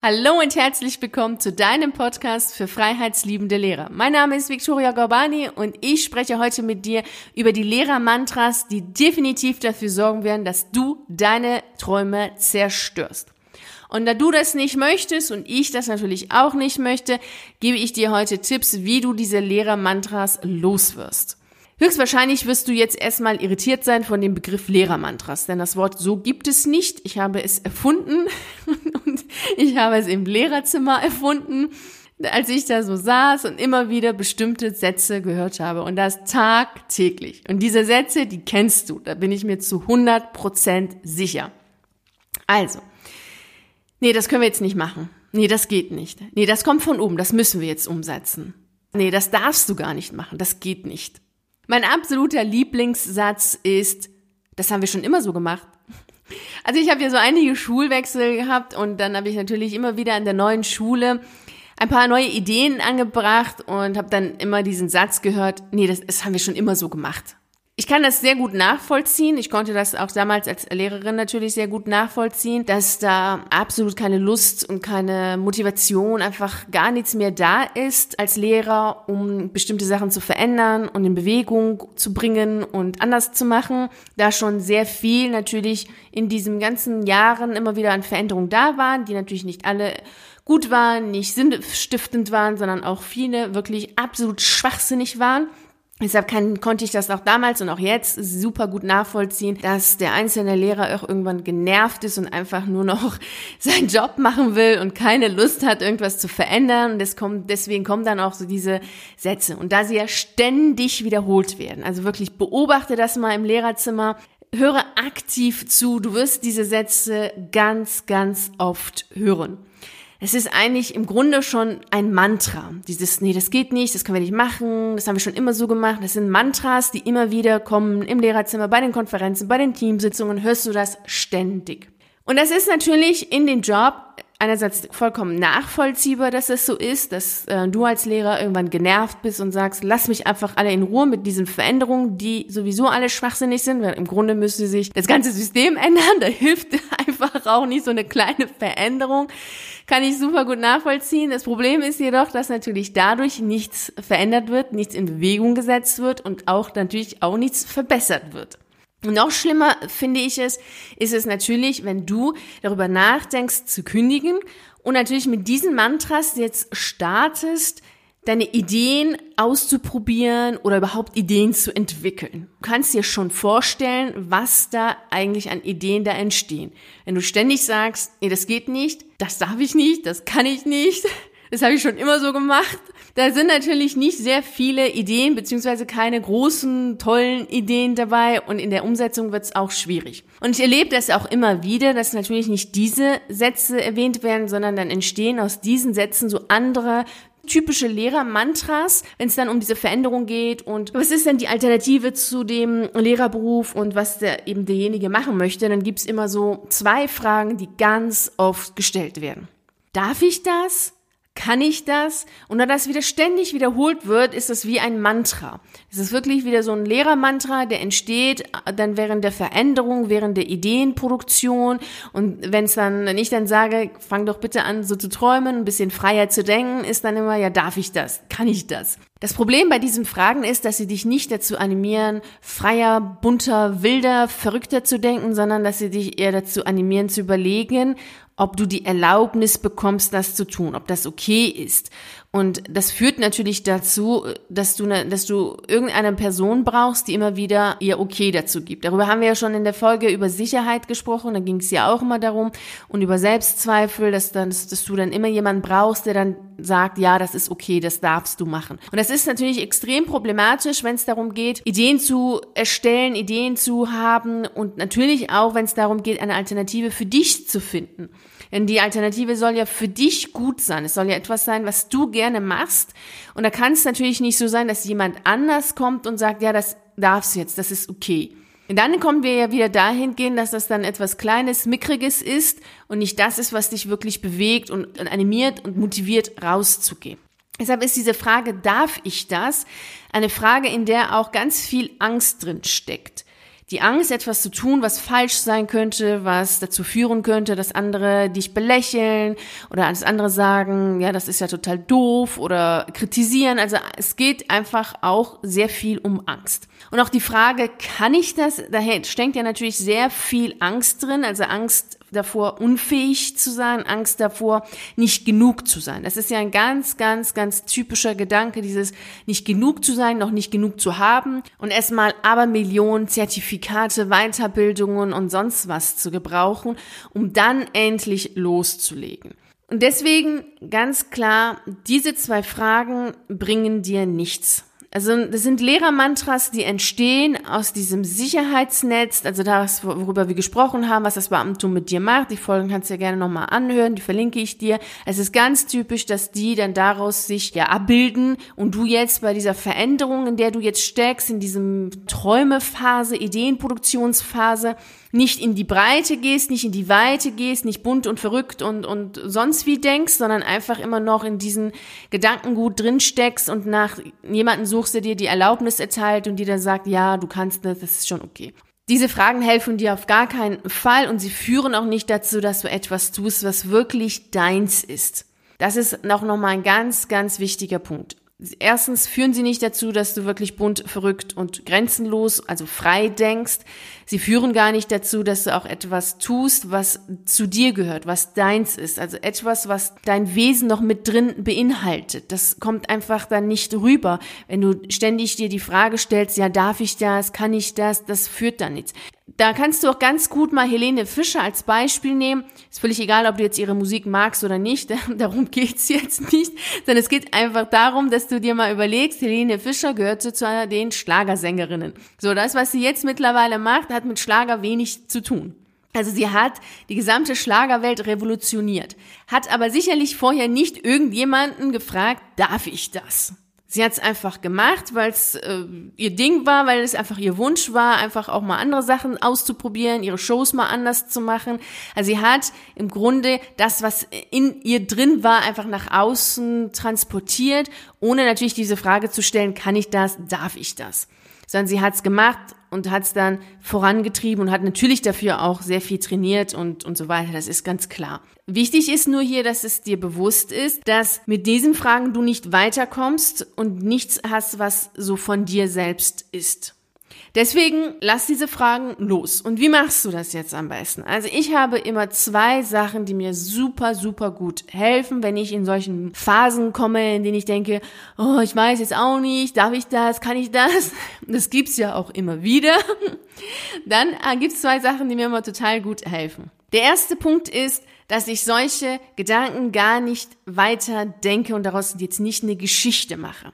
Hallo und herzlich willkommen zu deinem Podcast für freiheitsliebende Lehrer. Mein Name ist Victoria Gorbani und ich spreche heute mit dir über die Lehrermantras, die definitiv dafür sorgen werden, dass du deine Träume zerstörst. Und da du das nicht möchtest und ich das natürlich auch nicht möchte, gebe ich dir heute Tipps, wie du diese Lehrermantras loswirst. Höchstwahrscheinlich wirst du jetzt erstmal irritiert sein von dem Begriff Lehrermantras, denn das Wort so gibt es nicht. Ich habe es erfunden und ich habe es im Lehrerzimmer erfunden, als ich da so saß und immer wieder bestimmte Sätze gehört habe und das tagtäglich. Und diese Sätze, die kennst du, da bin ich mir zu 100 Prozent sicher. Also, nee, das können wir jetzt nicht machen. Nee, das geht nicht. Nee, das kommt von oben, das müssen wir jetzt umsetzen. Nee, das darfst du gar nicht machen, das geht nicht. Mein absoluter Lieblingssatz ist, das haben wir schon immer so gemacht. Also ich habe ja so einige Schulwechsel gehabt und dann habe ich natürlich immer wieder an der neuen Schule ein paar neue Ideen angebracht und habe dann immer diesen Satz gehört, nee, das, das haben wir schon immer so gemacht. Ich kann das sehr gut nachvollziehen. Ich konnte das auch damals als Lehrerin natürlich sehr gut nachvollziehen, dass da absolut keine Lust und keine Motivation, einfach gar nichts mehr da ist als Lehrer, um bestimmte Sachen zu verändern und in Bewegung zu bringen und anders zu machen. Da schon sehr viel natürlich in diesen ganzen Jahren immer wieder an Veränderungen da waren, die natürlich nicht alle gut waren, nicht sinnstiftend waren, sondern auch viele wirklich absolut schwachsinnig waren. Deshalb kann, konnte ich das auch damals und auch jetzt super gut nachvollziehen, dass der einzelne Lehrer auch irgendwann genervt ist und einfach nur noch seinen Job machen will und keine Lust hat, irgendwas zu verändern. Und kommt, deswegen kommen dann auch so diese Sätze. Und da sie ja ständig wiederholt werden, also wirklich beobachte das mal im Lehrerzimmer, höre aktiv zu, du wirst diese Sätze ganz, ganz oft hören es ist eigentlich im Grunde schon ein Mantra. Dieses, nee, das geht nicht, das können wir nicht machen, das haben wir schon immer so gemacht. Das sind Mantras, die immer wieder kommen im Lehrerzimmer, bei den Konferenzen, bei den Teamsitzungen, hörst du das ständig. Und das ist natürlich in den Job einerseits vollkommen nachvollziehbar, dass es so ist, dass äh, du als Lehrer irgendwann genervt bist und sagst, lass mich einfach alle in Ruhe mit diesen Veränderungen, die sowieso alle schwachsinnig sind, weil im Grunde müsste sich das ganze System ändern, da hilft einfach auch nicht so eine kleine Veränderung. Kann ich super gut nachvollziehen. Das Problem ist jedoch, dass natürlich dadurch nichts verändert wird, nichts in Bewegung gesetzt wird und auch natürlich auch nichts verbessert wird. Noch schlimmer finde ich es, ist es natürlich, wenn du darüber nachdenkst zu kündigen und natürlich mit diesen Mantras jetzt startest, deine Ideen auszuprobieren oder überhaupt Ideen zu entwickeln. Du kannst dir schon vorstellen, was da eigentlich an Ideen da entstehen. Wenn du ständig sagst, nee, das geht nicht, das darf ich nicht, das kann ich nicht, das habe ich schon immer so gemacht. Da sind natürlich nicht sehr viele Ideen beziehungsweise keine großen, tollen Ideen dabei und in der Umsetzung wird es auch schwierig. Und ich erlebe das auch immer wieder, dass natürlich nicht diese Sätze erwähnt werden, sondern dann entstehen aus diesen Sätzen so andere typische Lehrermantras, wenn es dann um diese Veränderung geht und was ist denn die Alternative zu dem Lehrerberuf und was der, eben derjenige machen möchte, dann gibt's immer so zwei Fragen, die ganz oft gestellt werden. Darf ich das? Kann ich das? Und da das wieder ständig wiederholt wird, ist es wie ein Mantra. Es ist wirklich wieder so ein Lehrermantra, der entsteht äh, dann während der Veränderung, während der Ideenproduktion. Und wenn es dann, wenn ich dann sage, fang doch bitte an, so zu träumen, ein bisschen freier zu denken, ist dann immer, ja, darf ich das? Kann ich das? Das Problem bei diesen Fragen ist, dass sie dich nicht dazu animieren, freier, bunter, wilder, verrückter zu denken, sondern dass sie dich eher dazu animieren zu überlegen, ob du die Erlaubnis bekommst, das zu tun, ob das okay ist. Und das führt natürlich dazu, dass du, ne, dass du irgendeine Person brauchst, die immer wieder ihr Okay dazu gibt. Darüber haben wir ja schon in der Folge über Sicherheit gesprochen, da ging es ja auch immer darum und über Selbstzweifel, dass, dann, dass du dann immer jemanden brauchst, der dann sagt, ja, das ist okay, das darfst du machen. Und das ist natürlich extrem problematisch, wenn es darum geht, Ideen zu erstellen, Ideen zu haben und natürlich auch, wenn es darum geht, eine Alternative für dich zu finden. Denn die Alternative soll ja für dich gut sein. Es soll ja etwas sein, was du gerne machst. Und da kann es natürlich nicht so sein, dass jemand anders kommt und sagt, ja, das darfst du jetzt, das ist okay. Und dann kommen wir ja wieder dahin gehen, dass das dann etwas Kleines, Mickriges ist und nicht das ist, was dich wirklich bewegt und animiert und motiviert, rauszugehen. Deshalb ist diese Frage, darf ich das? Eine Frage, in der auch ganz viel Angst drin steckt. Die Angst, etwas zu tun, was falsch sein könnte, was dazu führen könnte, dass andere dich belächeln oder dass andere sagen, ja, das ist ja total doof oder kritisieren. Also es geht einfach auch sehr viel um Angst. Und auch die Frage, kann ich das? Da steckt ja natürlich sehr viel Angst drin, also Angst davor, unfähig zu sein, Angst davor, nicht genug zu sein. Das ist ja ein ganz, ganz, ganz typischer Gedanke, dieses nicht genug zu sein, noch nicht genug zu haben und erstmal aber Millionen Zertifikate, Weiterbildungen und sonst was zu gebrauchen, um dann endlich loszulegen. Und deswegen ganz klar, diese zwei Fragen bringen dir nichts. Also das sind Lehrermantras, die entstehen aus diesem Sicherheitsnetz, also das, worüber wir gesprochen haben, was das Beamtum mit dir macht. Die Folgen kannst du ja gerne nochmal anhören, die verlinke ich dir. Es ist ganz typisch, dass die dann daraus sich ja abbilden und du jetzt bei dieser Veränderung, in der du jetzt steckst, in diesem Träumephase, Ideenproduktionsphase, nicht in die Breite gehst, nicht in die Weite gehst, nicht bunt und verrückt und, und sonst wie denkst, sondern einfach immer noch in diesen Gedankengut drin steckst und nach jemanden suchst, der dir die Erlaubnis erteilt und dir dann sagt, ja, du kannst das, das ist schon okay. Diese Fragen helfen dir auf gar keinen Fall und sie führen auch nicht dazu, dass du etwas tust, was wirklich deins ist. Das ist noch nochmal ein ganz, ganz wichtiger Punkt. Erstens führen sie nicht dazu, dass du wirklich bunt, verrückt und grenzenlos, also frei denkst. Sie führen gar nicht dazu, dass du auch etwas tust, was zu dir gehört, was deins ist. Also etwas, was dein Wesen noch mit drin beinhaltet. Das kommt einfach dann nicht rüber. Wenn du ständig dir die Frage stellst, ja, darf ich das, kann ich das, das führt dann nichts. Da kannst du auch ganz gut mal Helene Fischer als Beispiel nehmen. Ist völlig egal, ob du jetzt ihre Musik magst oder nicht. Darum geht's jetzt nicht. Sondern es geht einfach darum, dass du dir mal überlegst, Helene Fischer gehörte zu den Schlagersängerinnen. So, das, was sie jetzt mittlerweile macht, hat mit Schlager wenig zu tun. Also sie hat die gesamte Schlagerwelt revolutioniert, hat aber sicherlich vorher nicht irgendjemanden gefragt, darf ich das? Sie hat es einfach gemacht, weil es äh, ihr Ding war, weil es einfach ihr Wunsch war, einfach auch mal andere Sachen auszuprobieren, ihre Shows mal anders zu machen. Also sie hat im Grunde das, was in ihr drin war, einfach nach außen transportiert, ohne natürlich diese Frage zu stellen, kann ich das, darf ich das? Sondern sie hat es gemacht und hat es dann vorangetrieben und hat natürlich dafür auch sehr viel trainiert und, und so weiter. Das ist ganz klar. Wichtig ist nur hier, dass es dir bewusst ist, dass mit diesen Fragen du nicht weiterkommst und nichts hast, was so von dir selbst ist. Deswegen lass diese Fragen los. Und wie machst du das jetzt am besten? Also ich habe immer zwei Sachen, die mir super, super gut helfen, wenn ich in solchen Phasen komme, in denen ich denke, oh, ich weiß jetzt auch nicht, darf ich das, kann ich das? Das gibt's ja auch immer wieder. Dann äh, gibt's zwei Sachen, die mir immer total gut helfen. Der erste Punkt ist, dass ich solche Gedanken gar nicht weiter denke und daraus jetzt nicht eine Geschichte mache.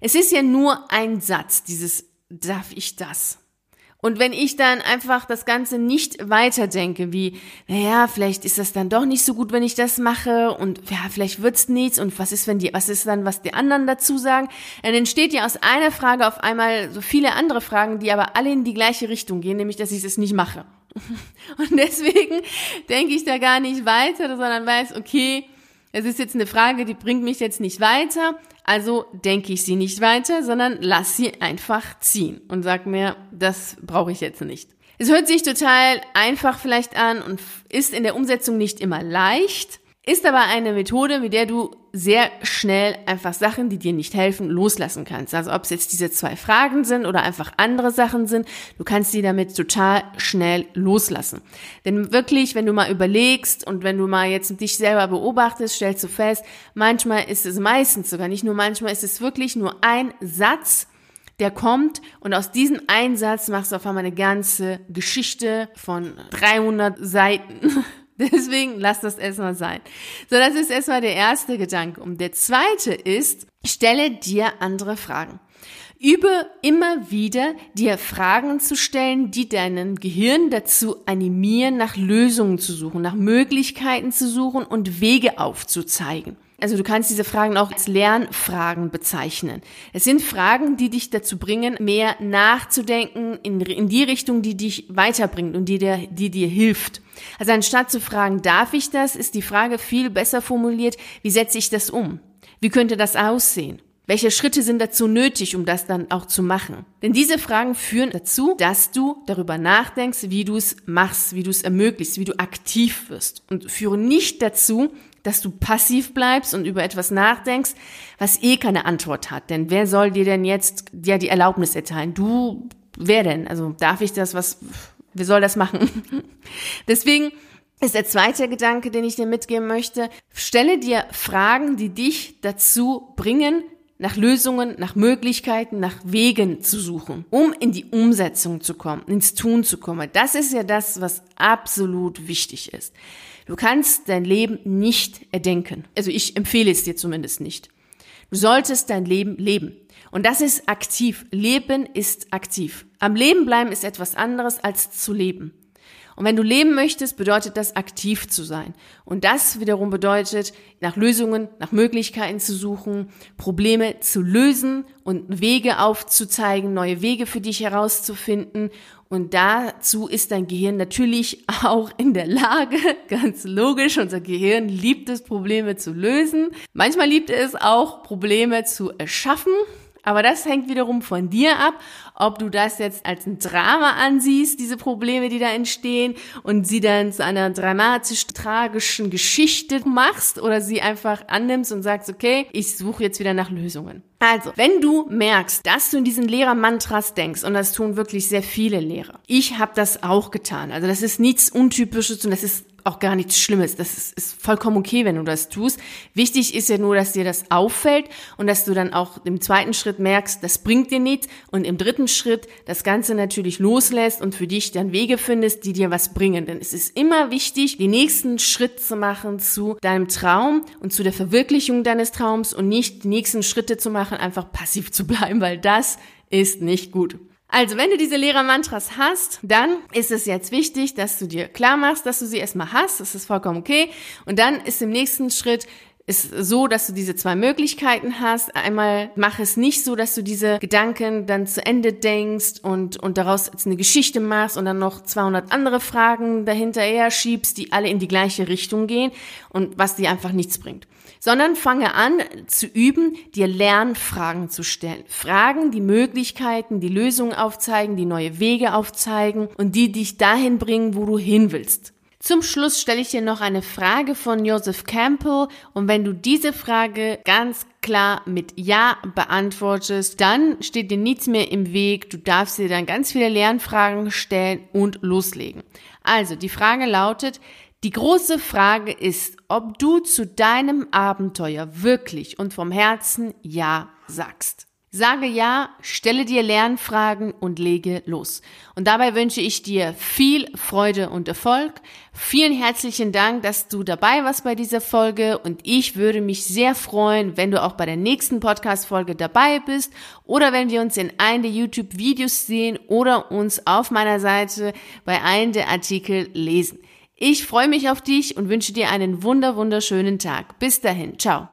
Es ist ja nur ein Satz, dieses darf ich das? Und wenn ich dann einfach das Ganze nicht weiterdenke, wie, naja, vielleicht ist das dann doch nicht so gut, wenn ich das mache und ja, vielleicht wird's nichts und was ist, wenn die, was ist dann, was die anderen dazu sagen, dann entsteht ja aus einer Frage auf einmal so viele andere Fragen, die aber alle in die gleiche Richtung gehen, nämlich, dass ich es nicht mache. Und deswegen denke ich da gar nicht weiter, sondern weiß, okay, es ist jetzt eine Frage, die bringt mich jetzt nicht weiter, also denke ich sie nicht weiter, sondern lass sie einfach ziehen und sag mir, das brauche ich jetzt nicht. Es hört sich total einfach vielleicht an und ist in der Umsetzung nicht immer leicht. Ist aber eine Methode, mit der du sehr schnell einfach Sachen, die dir nicht helfen, loslassen kannst. Also ob es jetzt diese zwei Fragen sind oder einfach andere Sachen sind, du kannst sie damit total schnell loslassen. Denn wirklich, wenn du mal überlegst und wenn du mal jetzt dich selber beobachtest, stellst du fest, manchmal ist es meistens sogar nicht nur manchmal, ist es wirklich nur ein Satz, der kommt und aus diesem Einsatz machst du auf einmal eine ganze Geschichte von 300 Seiten Deswegen lass das erstmal sein. So, das ist erstmal der erste Gedanke. Und der zweite ist, stelle dir andere Fragen. Übe immer wieder, dir Fragen zu stellen, die deinen Gehirn dazu animieren, nach Lösungen zu suchen, nach Möglichkeiten zu suchen und Wege aufzuzeigen. Also du kannst diese Fragen auch als Lernfragen bezeichnen. Es sind Fragen, die dich dazu bringen, mehr nachzudenken in, in die Richtung, die dich weiterbringt und die dir, die dir hilft. Also anstatt zu fragen, darf ich das, ist die Frage viel besser formuliert, wie setze ich das um? Wie könnte das aussehen? Welche Schritte sind dazu nötig, um das dann auch zu machen? Denn diese Fragen führen dazu, dass du darüber nachdenkst, wie du es machst, wie du es ermöglichst, wie du aktiv wirst und führen nicht dazu, dass du passiv bleibst und über etwas nachdenkst, was eh keine Antwort hat. Denn wer soll dir denn jetzt ja die Erlaubnis erteilen? Du, wer denn? Also darf ich das, was, wer soll das machen? Deswegen ist der zweite Gedanke, den ich dir mitgeben möchte. Stelle dir Fragen, die dich dazu bringen, nach Lösungen, nach Möglichkeiten, nach Wegen zu suchen, um in die Umsetzung zu kommen, ins Tun zu kommen. Das ist ja das, was absolut wichtig ist. Du kannst dein Leben nicht erdenken. Also ich empfehle es dir zumindest nicht. Du solltest dein Leben leben. Und das ist aktiv. Leben ist aktiv. Am Leben bleiben ist etwas anderes als zu leben. Und wenn du leben möchtest, bedeutet das aktiv zu sein. Und das wiederum bedeutet, nach Lösungen, nach Möglichkeiten zu suchen, Probleme zu lösen und Wege aufzuzeigen, neue Wege für dich herauszufinden. Und dazu ist dein Gehirn natürlich auch in der Lage, ganz logisch, unser Gehirn liebt es, Probleme zu lösen. Manchmal liebt es auch, Probleme zu erschaffen. Aber das hängt wiederum von dir ab, ob du das jetzt als ein Drama ansiehst, diese Probleme, die da entstehen, und sie dann zu einer dramatisch tragischen Geschichte machst oder sie einfach annimmst und sagst, okay, ich suche jetzt wieder nach Lösungen. Also, wenn du merkst, dass du in diesen Lehrer-Mantras denkst, und das tun wirklich sehr viele Lehrer, ich habe das auch getan. Also das ist nichts Untypisches und das ist auch gar nichts Schlimmes. Das ist, ist vollkommen okay, wenn du das tust. Wichtig ist ja nur, dass dir das auffällt und dass du dann auch im zweiten Schritt merkst, das bringt dir nichts und im dritten Schritt das Ganze natürlich loslässt und für dich dann Wege findest, die dir was bringen. Denn es ist immer wichtig, den nächsten Schritt zu machen zu deinem Traum und zu der Verwirklichung deines Traums und nicht die nächsten Schritte zu machen, einfach passiv zu bleiben, weil das ist nicht gut. Also, wenn du diese Lehrer-Mantras hast, dann ist es jetzt wichtig, dass du dir klar machst, dass du sie erstmal hast. Das ist vollkommen okay. Und dann ist im nächsten Schritt ist so, dass du diese zwei Möglichkeiten hast. Einmal mach es nicht so, dass du diese Gedanken dann zu Ende denkst und, und daraus jetzt eine Geschichte machst und dann noch 200 andere Fragen dahinterher schiebst, die alle in die gleiche Richtung gehen und was dir einfach nichts bringt sondern fange an zu üben, dir Lernfragen zu stellen. Fragen, die Möglichkeiten, die Lösungen aufzeigen, die neue Wege aufzeigen und die dich dahin bringen, wo du hin willst. Zum Schluss stelle ich dir noch eine Frage von Joseph Campbell und wenn du diese Frage ganz klar mit Ja beantwortest, dann steht dir nichts mehr im Weg. Du darfst dir dann ganz viele Lernfragen stellen und loslegen. Also, die Frage lautet, die große Frage ist, ob du zu deinem Abenteuer wirklich und vom Herzen Ja sagst. Sage ja, stelle dir Lernfragen und lege los. Und dabei wünsche ich dir viel Freude und Erfolg. Vielen herzlichen Dank, dass du dabei warst bei dieser Folge und ich würde mich sehr freuen, wenn du auch bei der nächsten Podcast-Folge dabei bist oder wenn wir uns in einem der YouTube-Videos sehen oder uns auf meiner Seite bei einem der Artikel lesen. Ich freue mich auf dich und wünsche dir einen wunder wunderschönen Tag. Bis dahin, ciao.